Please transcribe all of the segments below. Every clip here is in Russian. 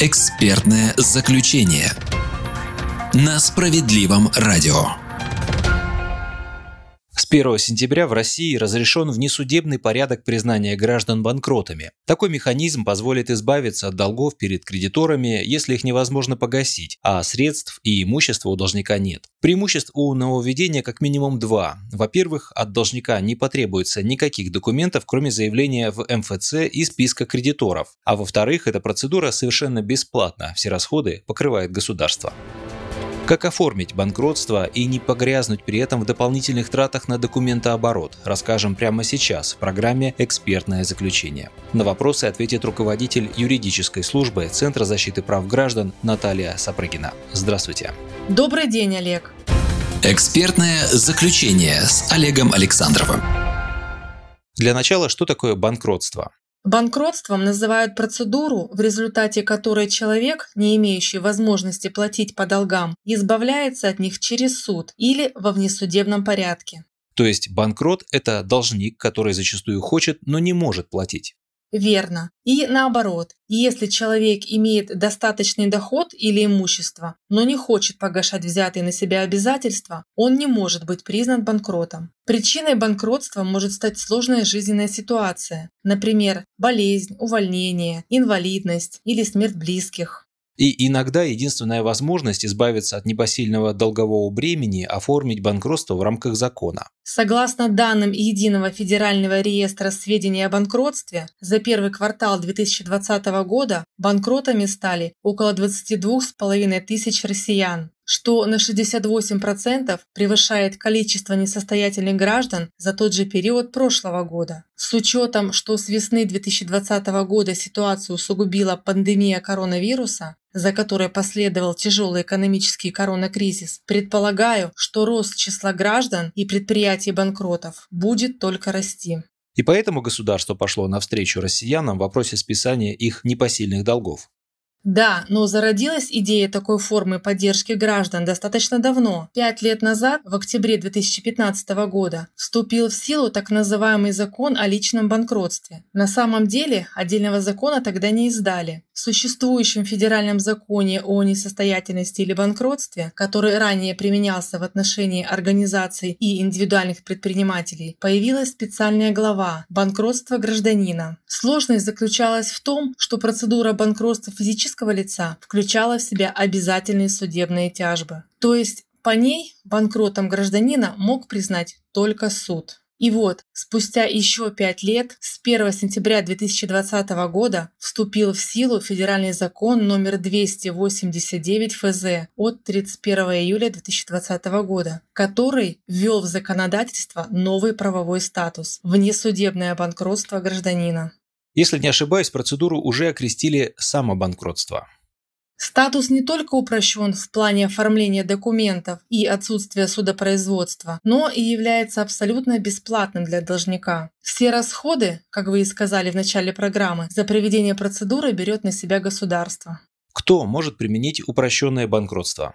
Экспертное заключение на справедливом радио. С 1 сентября в России разрешен внесудебный порядок признания граждан банкротами. Такой механизм позволит избавиться от долгов перед кредиторами, если их невозможно погасить, а средств и имущества у должника нет. Преимуществ у нововведения как минимум два. Во-первых, от должника не потребуется никаких документов, кроме заявления в МФЦ и списка кредиторов. А во-вторых, эта процедура совершенно бесплатна, все расходы покрывает государство. Как оформить банкротство и не погрязнуть при этом в дополнительных тратах на документооборот, расскажем прямо сейчас в программе «Экспертное заключение». На вопросы ответит руководитель юридической службы Центра защиты прав граждан Наталья Сапрыгина. Здравствуйте. Добрый день, Олег. Экспертное заключение с Олегом Александровым. Для начала, что такое банкротство? Банкротством называют процедуру, в результате которой человек, не имеющий возможности платить по долгам, избавляется от них через суд или во внесудебном порядке. То есть банкрот – это должник, который зачастую хочет, но не может платить. Верно. И наоборот, если человек имеет достаточный доход или имущество, но не хочет погашать взятые на себя обязательства, он не может быть признан банкротом. Причиной банкротства может стать сложная жизненная ситуация, например, болезнь, увольнение, инвалидность или смерть близких. И иногда единственная возможность избавиться от непосильного долгового бремени – оформить банкротство в рамках закона. Согласно данным Единого федерального реестра сведений о банкротстве, за первый квартал 2020 года банкротами стали около 22,5 тысяч россиян что на 68% превышает количество несостоятельных граждан за тот же период прошлого года. С учетом, что с весны 2020 года ситуацию усугубила пандемия коронавируса, за которой последовал тяжелый экономический коронакризис, предполагаю, что рост числа граждан и предприятий банкротов будет только расти. И поэтому государство пошло навстречу россиянам в вопросе списания их непосильных долгов. Да, но зародилась идея такой формы поддержки граждан достаточно давно. Пять лет назад, в октябре 2015 года, вступил в силу так называемый закон о личном банкротстве. На самом деле, отдельного закона тогда не издали. В существующем федеральном законе о несостоятельности или банкротстве, который ранее применялся в отношении организаций и индивидуальных предпринимателей, появилась специальная глава «Банкротство гражданина». Сложность заключалась в том, что процедура банкротства физического физического лица включала в себя обязательные судебные тяжбы. То есть по ней банкротом гражданина мог признать только суд. И вот, спустя еще пять лет, с 1 сентября 2020 года вступил в силу федеральный закон номер 289 ФЗ от 31 июля 2020 года, который ввел в законодательство новый правовой статус – внесудебное банкротство гражданина. Если не ошибаюсь, процедуру уже окрестили самобанкротство. Статус не только упрощен в плане оформления документов и отсутствия судопроизводства, но и является абсолютно бесплатным для должника. Все расходы, как вы и сказали в начале программы, за проведение процедуры берет на себя государство. Кто может применить упрощенное банкротство?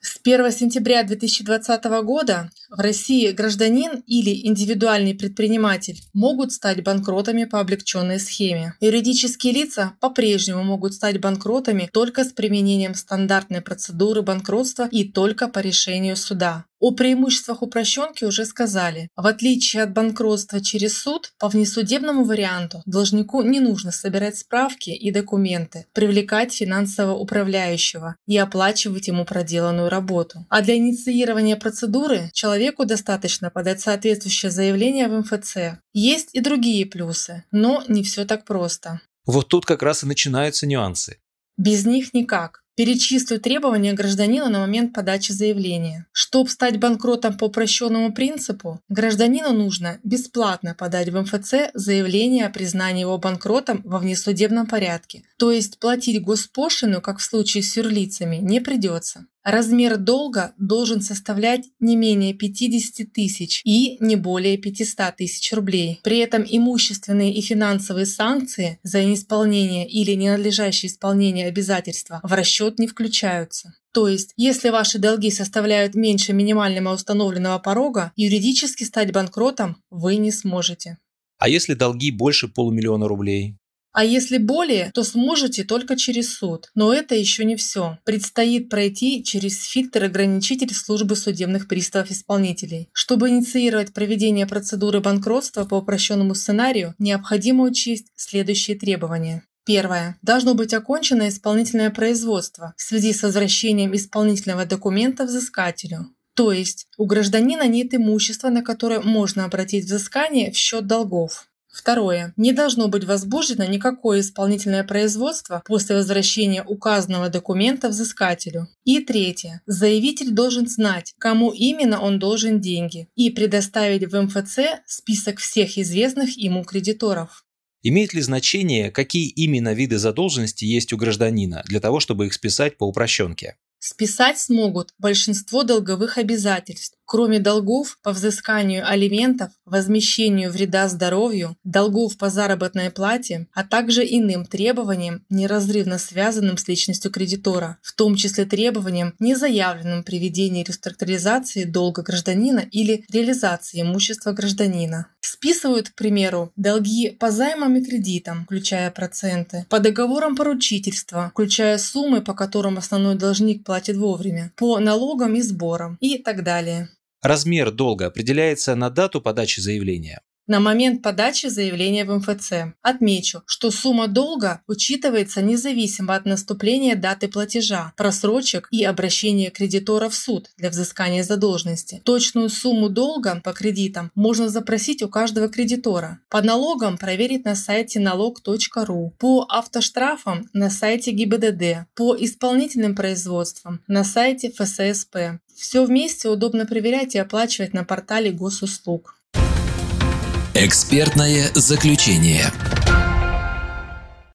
С 1 сентября 2020 года в России гражданин или индивидуальный предприниматель могут стать банкротами по облегченной схеме. Юридические лица по-прежнему могут стать банкротами только с применением стандартной процедуры банкротства и только по решению суда. О преимуществах упрощенки уже сказали. В отличие от банкротства через суд, по внесудебному варианту должнику не нужно собирать справки и документы, привлекать финансового управляющего и оплачивать ему проделанную работу. А для инициирования процедуры человеку достаточно подать соответствующее заявление в МФЦ. Есть и другие плюсы, но не все так просто. Вот тут как раз и начинаются нюансы. Без них никак. Перечислю требования гражданина на момент подачи заявления. Чтобы стать банкротом по упрощенному принципу, гражданину нужно бесплатно подать в МФЦ заявление о признании его банкротом во внесудебном порядке. То есть платить госпошлину, как в случае с юрлицами, не придется. Размер долга должен составлять не менее 50 тысяч и не более 500 тысяч рублей. При этом имущественные и финансовые санкции за неисполнение или ненадлежащее исполнение обязательства в расчет не включаются. То есть, если ваши долги составляют меньше минимального установленного порога, юридически стать банкротом вы не сможете. А если долги больше полумиллиона рублей? А если более, то сможете только через суд. Но это еще не все. Предстоит пройти через фильтр ограничитель службы судебных приставов-исполнителей. Чтобы инициировать проведение процедуры банкротства по упрощенному сценарию, необходимо учесть следующие требования. Первое. Должно быть окончено исполнительное производство в связи с возвращением исполнительного документа взыскателю. То есть у гражданина нет имущества, на которое можно обратить взыскание в счет долгов. Второе. Не должно быть возбуждено никакое исполнительное производство после возвращения указанного документа взыскателю. И третье. Заявитель должен знать, кому именно он должен деньги и предоставить в МФЦ список всех известных ему кредиторов. Имеет ли значение, какие именно виды задолженности есть у гражданина, для того, чтобы их списать по упрощенке? Списать смогут большинство долговых обязательств, кроме долгов по взысканию алиментов, возмещению вреда здоровью, долгов по заработной плате, а также иным требованиям, неразрывно связанным с личностью кредитора, в том числе требованиям, не заявленным при ведении реструктуризации долга гражданина или реализации имущества гражданина. Списывают, к примеру, долги по займам и кредитам, включая проценты, по договорам поручительства, включая суммы, по которым основной должник платит вовремя, по налогам и сборам и так далее. Размер долга определяется на дату подачи заявления на момент подачи заявления в МФЦ. Отмечу, что сумма долга учитывается независимо от наступления даты платежа, просрочек и обращения кредитора в суд для взыскания задолженности. Точную сумму долга по кредитам можно запросить у каждого кредитора. По налогам проверить на сайте налог.ру, по автоштрафам на сайте ГИБДД, по исполнительным производствам на сайте ФССП. Все вместе удобно проверять и оплачивать на портале госуслуг. Экспертное заключение.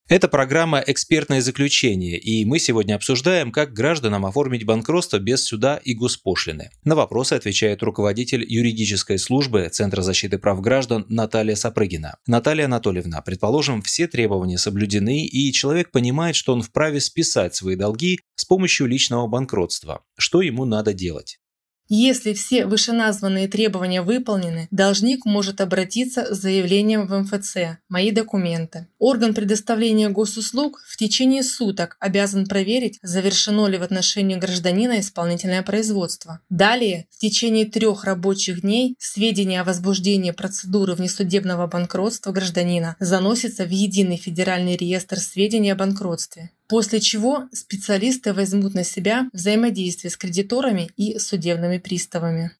Это программа «Экспертное заключение», и мы сегодня обсуждаем, как гражданам оформить банкротство без суда и госпошлины. На вопросы отвечает руководитель юридической службы Центра защиты прав граждан Наталья Сапрыгина. Наталья Анатольевна, предположим, все требования соблюдены, и человек понимает, что он вправе списать свои долги с помощью личного банкротства. Что ему надо делать? Если все вышеназванные требования выполнены, должник может обратиться с заявлением в МФЦ «Мои документы». Орган предоставления госуслуг в течение суток обязан проверить, завершено ли в отношении гражданина исполнительное производство. Далее, в течение трех рабочих дней сведения о возбуждении процедуры внесудебного банкротства гражданина заносятся в единый федеральный реестр сведений о банкротстве. После чего специалисты возьмут на себя взаимодействие с кредиторами и судебными приставами.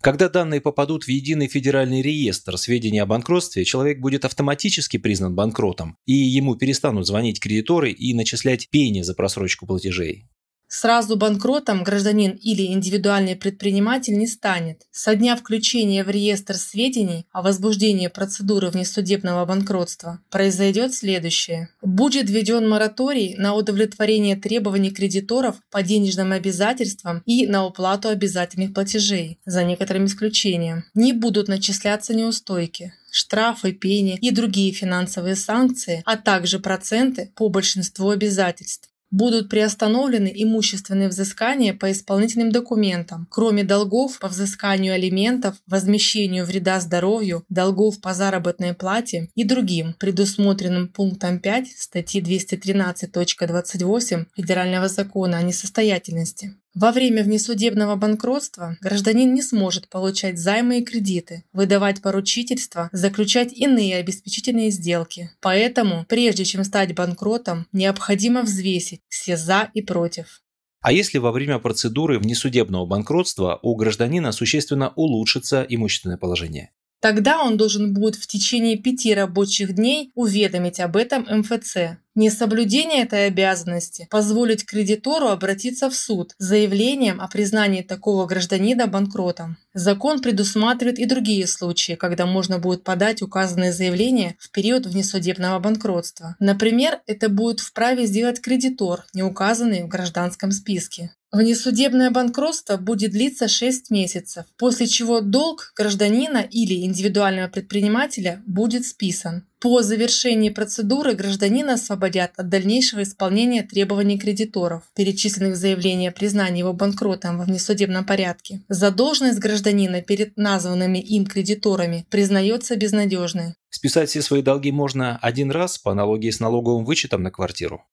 Когда данные попадут в единый федеральный реестр сведений о банкротстве, человек будет автоматически признан банкротом, и ему перестанут звонить кредиторы и начислять пени за просрочку платежей. Сразу банкротом гражданин или индивидуальный предприниматель не станет. Со дня включения в реестр сведений о возбуждении процедуры внесудебного банкротства произойдет следующее. Будет введен мораторий на удовлетворение требований кредиторов по денежным обязательствам и на уплату обязательных платежей, за некоторым исключением. Не будут начисляться неустойки штрафы, пени и другие финансовые санкции, а также проценты по большинству обязательств будут приостановлены имущественные взыскания по исполнительным документам, кроме долгов по взысканию алиментов, возмещению вреда здоровью, долгов по заработной плате и другим, предусмотренным пунктом 5 статьи 213.28 Федерального закона о несостоятельности. Во время внесудебного банкротства гражданин не сможет получать займы и кредиты, выдавать поручительства, заключать иные обеспечительные сделки. Поэтому, прежде чем стать банкротом, необходимо взвесить все «за» и «против». А если во время процедуры внесудебного банкротства у гражданина существенно улучшится имущественное положение? Тогда он должен будет в течение пяти рабочих дней уведомить об этом МФЦ. Несоблюдение этой обязанности позволит кредитору обратиться в суд с заявлением о признании такого гражданина банкротом. Закон предусматривает и другие случаи, когда можно будет подать указанное заявление в период внесудебного банкротства. Например, это будет вправе сделать кредитор, не указанный в гражданском списке. Внесудебное банкротство будет длиться 6 месяцев, после чего долг гражданина или индивидуального предпринимателя будет списан. По завершении процедуры гражданина освободят от дальнейшего исполнения требований кредиторов, перечисленных в заявлении о признании его банкротом во внесудебном порядке. Задолженность гражданина перед названными им кредиторами признается безнадежной. Списать все свои долги можно один раз по аналогии с налоговым вычетом на квартиру.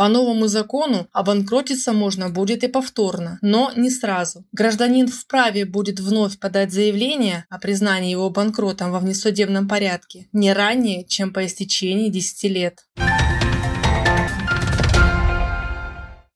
По новому закону обанкротиться можно будет и повторно, но не сразу. Гражданин вправе будет вновь подать заявление о признании его банкротом во внесудебном порядке не ранее, чем по истечении 10 лет.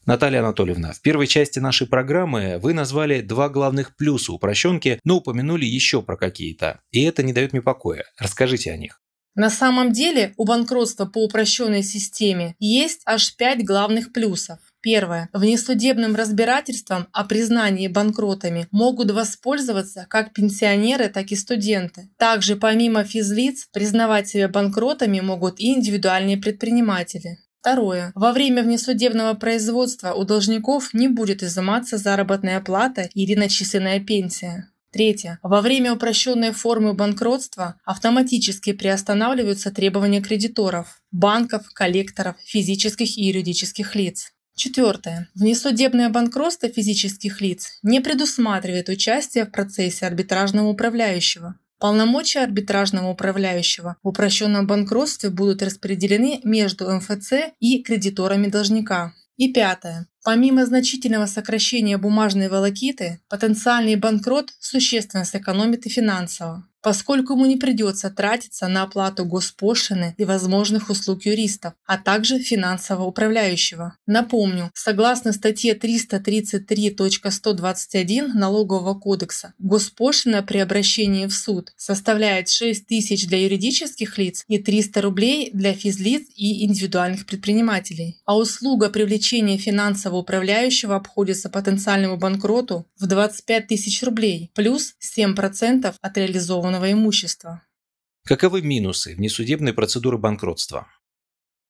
Наталья Анатольевна, в первой части нашей программы вы назвали два главных плюса упрощенки, но упомянули еще про какие-то. И это не дает мне покоя. Расскажите о них. На самом деле у банкротства по упрощенной системе есть аж пять главных плюсов. Первое. Внесудебным разбирательством о признании банкротами могут воспользоваться как пенсионеры, так и студенты. Также помимо физлиц признавать себя банкротами могут и индивидуальные предприниматели. Второе. Во время внесудебного производства у должников не будет изыматься заработная плата или начисленная пенсия. Третье. Во время упрощенной формы банкротства автоматически приостанавливаются требования кредиторов, банков, коллекторов, физических и юридических лиц. Четвертое. Внесудебное банкротство физических лиц не предусматривает участие в процессе арбитражного управляющего. Полномочия арбитражного управляющего в упрощенном банкротстве будут распределены между МФЦ и кредиторами должника. И пятое. Помимо значительного сокращения бумажной волокиты, потенциальный банкрот существенно сэкономит и финансово поскольку ему не придется тратиться на оплату госпошлины и возможных услуг юристов, а также финансового управляющего. Напомню, согласно статье 333.121 Налогового кодекса, госпошлина при обращении в суд составляет 6 тысяч для юридических лиц и 300 рублей для физлиц и индивидуальных предпринимателей. А услуга привлечения финансового управляющего обходится потенциальному банкроту в 25 тысяч рублей плюс 7% от реализованного имущества. Каковы минусы внесудебной процедуры банкротства?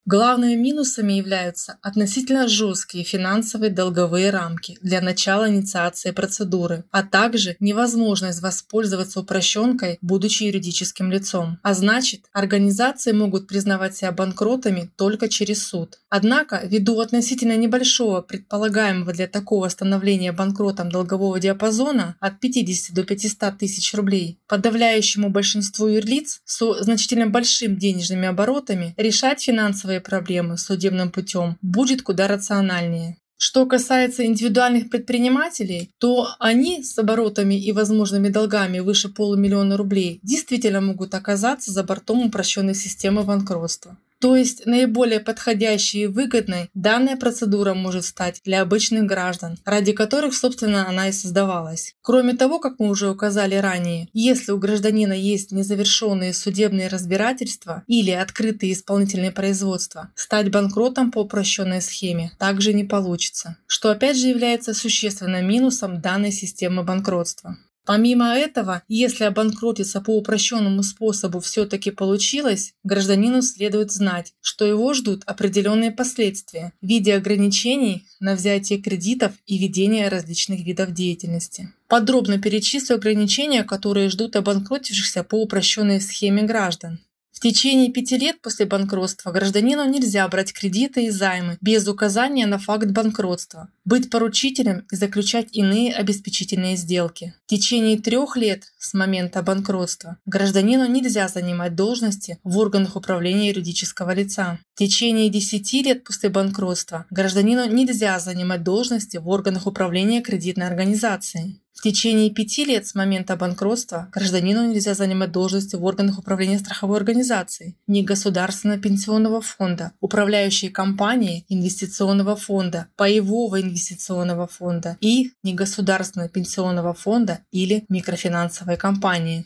Главными минусами являются относительно жесткие финансовые долговые рамки для начала инициации процедуры, а также невозможность воспользоваться упрощенкой, будучи юридическим лицом. А значит, организации могут признавать себя банкротами только через суд. Однако, ввиду относительно небольшого предполагаемого для такого становления банкротом долгового диапазона от 50 до 500 тысяч рублей, подавляющему большинству юрлиц со значительно большим денежными оборотами решать финансовые финансовые проблемы судебным путем будет куда рациональнее. Что касается индивидуальных предпринимателей, то они с оборотами и возможными долгами выше полумиллиона рублей действительно могут оказаться за бортом упрощенной системы банкротства. То есть наиболее подходящей и выгодной данная процедура может стать для обычных граждан, ради которых, собственно, она и создавалась. Кроме того, как мы уже указали ранее, если у гражданина есть незавершенные судебные разбирательства или открытые исполнительные производства, стать банкротом по упрощенной схеме также не получится, что опять же является существенным минусом данной системы банкротства. Помимо этого, если обанкротиться по упрощенному способу все-таки получилось, гражданину следует знать, что его ждут определенные последствия в виде ограничений на взятие кредитов и ведение различных видов деятельности. Подробно перечислю ограничения, которые ждут обанкротившихся по упрощенной схеме граждан. В течение пяти лет после банкротства гражданину нельзя брать кредиты и займы без указания на факт банкротства, быть поручителем и заключать иные обеспечительные сделки. В течение трех лет с момента банкротства гражданину нельзя занимать должности в органах управления юридического лица. В течение 10 лет после банкротства гражданину нельзя занимать должности в органах управления кредитной организацией. В течение пяти лет с момента банкротства гражданину нельзя занимать должности в органах управления страховой организацией, негосударственного пенсионного фонда, управляющей компании инвестиционного фонда, паевого инвестиционного фонда и негосударственного пенсионного фонда или микрофинансовой компании.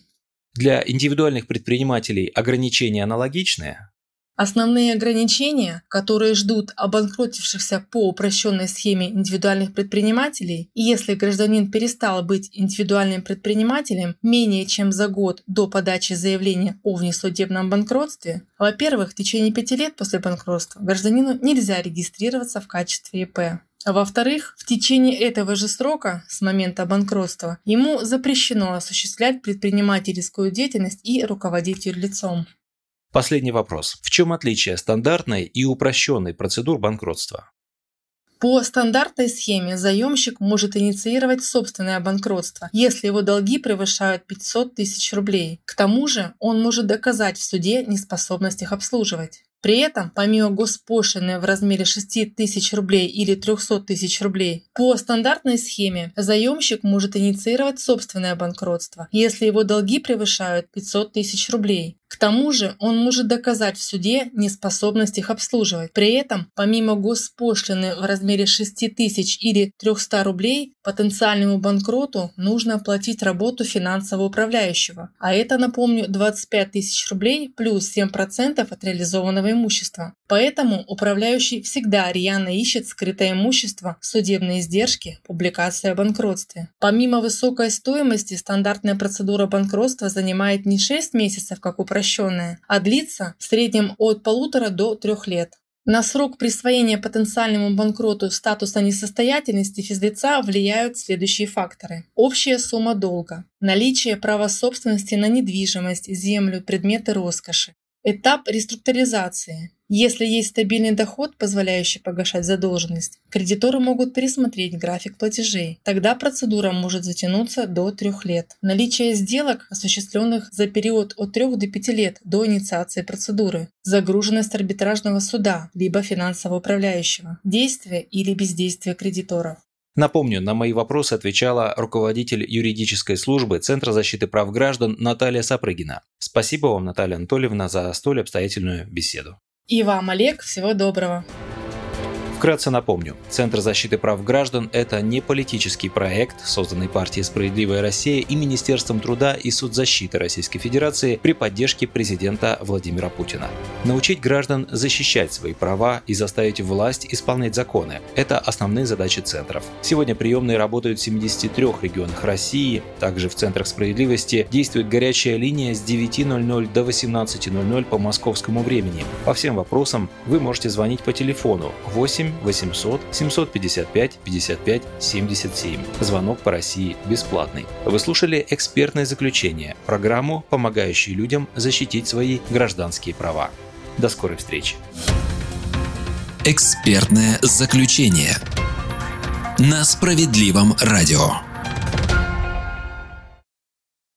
Для индивидуальных предпринимателей ограничения аналогичные, Основные ограничения, которые ждут обанкротившихся по упрощенной схеме индивидуальных предпринимателей, и если гражданин перестал быть индивидуальным предпринимателем менее чем за год до подачи заявления о внесудебном банкротстве, во-первых, в течение пяти лет после банкротства гражданину нельзя регистрироваться в качестве ИП. А во-вторых, в течение этого же срока, с момента банкротства, ему запрещено осуществлять предпринимательскую деятельность и руководить юрлицом. Последний вопрос. В чем отличие стандартной и упрощенной процедур банкротства? По стандартной схеме заемщик может инициировать собственное банкротство, если его долги превышают 500 тысяч рублей. К тому же он может доказать в суде неспособность их обслуживать. При этом, помимо госпошлины в размере 6 тысяч рублей или 300 тысяч рублей, по стандартной схеме заемщик может инициировать собственное банкротство, если его долги превышают 500 тысяч рублей. Тому же он может доказать в суде неспособность их обслуживать. При этом, помимо госпошлины в размере 6 тысяч или 300 рублей, потенциальному банкроту нужно оплатить работу финансового управляющего. А это, напомню, 25 тысяч рублей плюс 7% от реализованного имущества. Поэтому управляющий всегда рьяно ищет скрытое имущество, судебные издержки, публикация о банкротстве. Помимо высокой стоимости, стандартная процедура банкротства занимает не 6 месяцев, как упрощенная, а длится в среднем от полутора до трех лет. На срок присвоения потенциальному банкроту статуса несостоятельности физлица влияют следующие факторы. Общая сумма долга, наличие права собственности на недвижимость, землю, предметы роскоши, этап реструктуризации, если есть стабильный доход, позволяющий погашать задолженность, кредиторы могут пересмотреть график платежей. Тогда процедура может затянуться до трех лет. Наличие сделок, осуществленных за период от 3 до 5 лет до инициации процедуры. Загруженность арбитражного суда, либо финансового управляющего. Действие или бездействие кредиторов. Напомню, на мои вопросы отвечала руководитель юридической службы Центра защиты прав граждан Наталья Сапрыгина. Спасибо вам, Наталья Анатольевна, за столь обстоятельную беседу. И вам, Олег, всего доброго. Вкратце напомню, Центр защиты прав граждан – это не политический проект, созданный партией «Справедливая Россия» и Министерством труда и соцзащиты Российской Федерации при поддержке президента Владимира Путина. Научить граждан защищать свои права и заставить власть исполнять законы – это основные задачи центров. Сегодня приемные работают в 73 регионах России. Также в Центрах справедливости действует горячая линия с 9.00 до 18.00 по московскому времени. По всем вопросам вы можете звонить по телефону 8 8 800 755 55 77. Звонок по России бесплатный. Вы слушали экспертное заключение, программу, помогающую людям защитить свои гражданские права. До скорой встречи. Экспертное заключение на справедливом радио.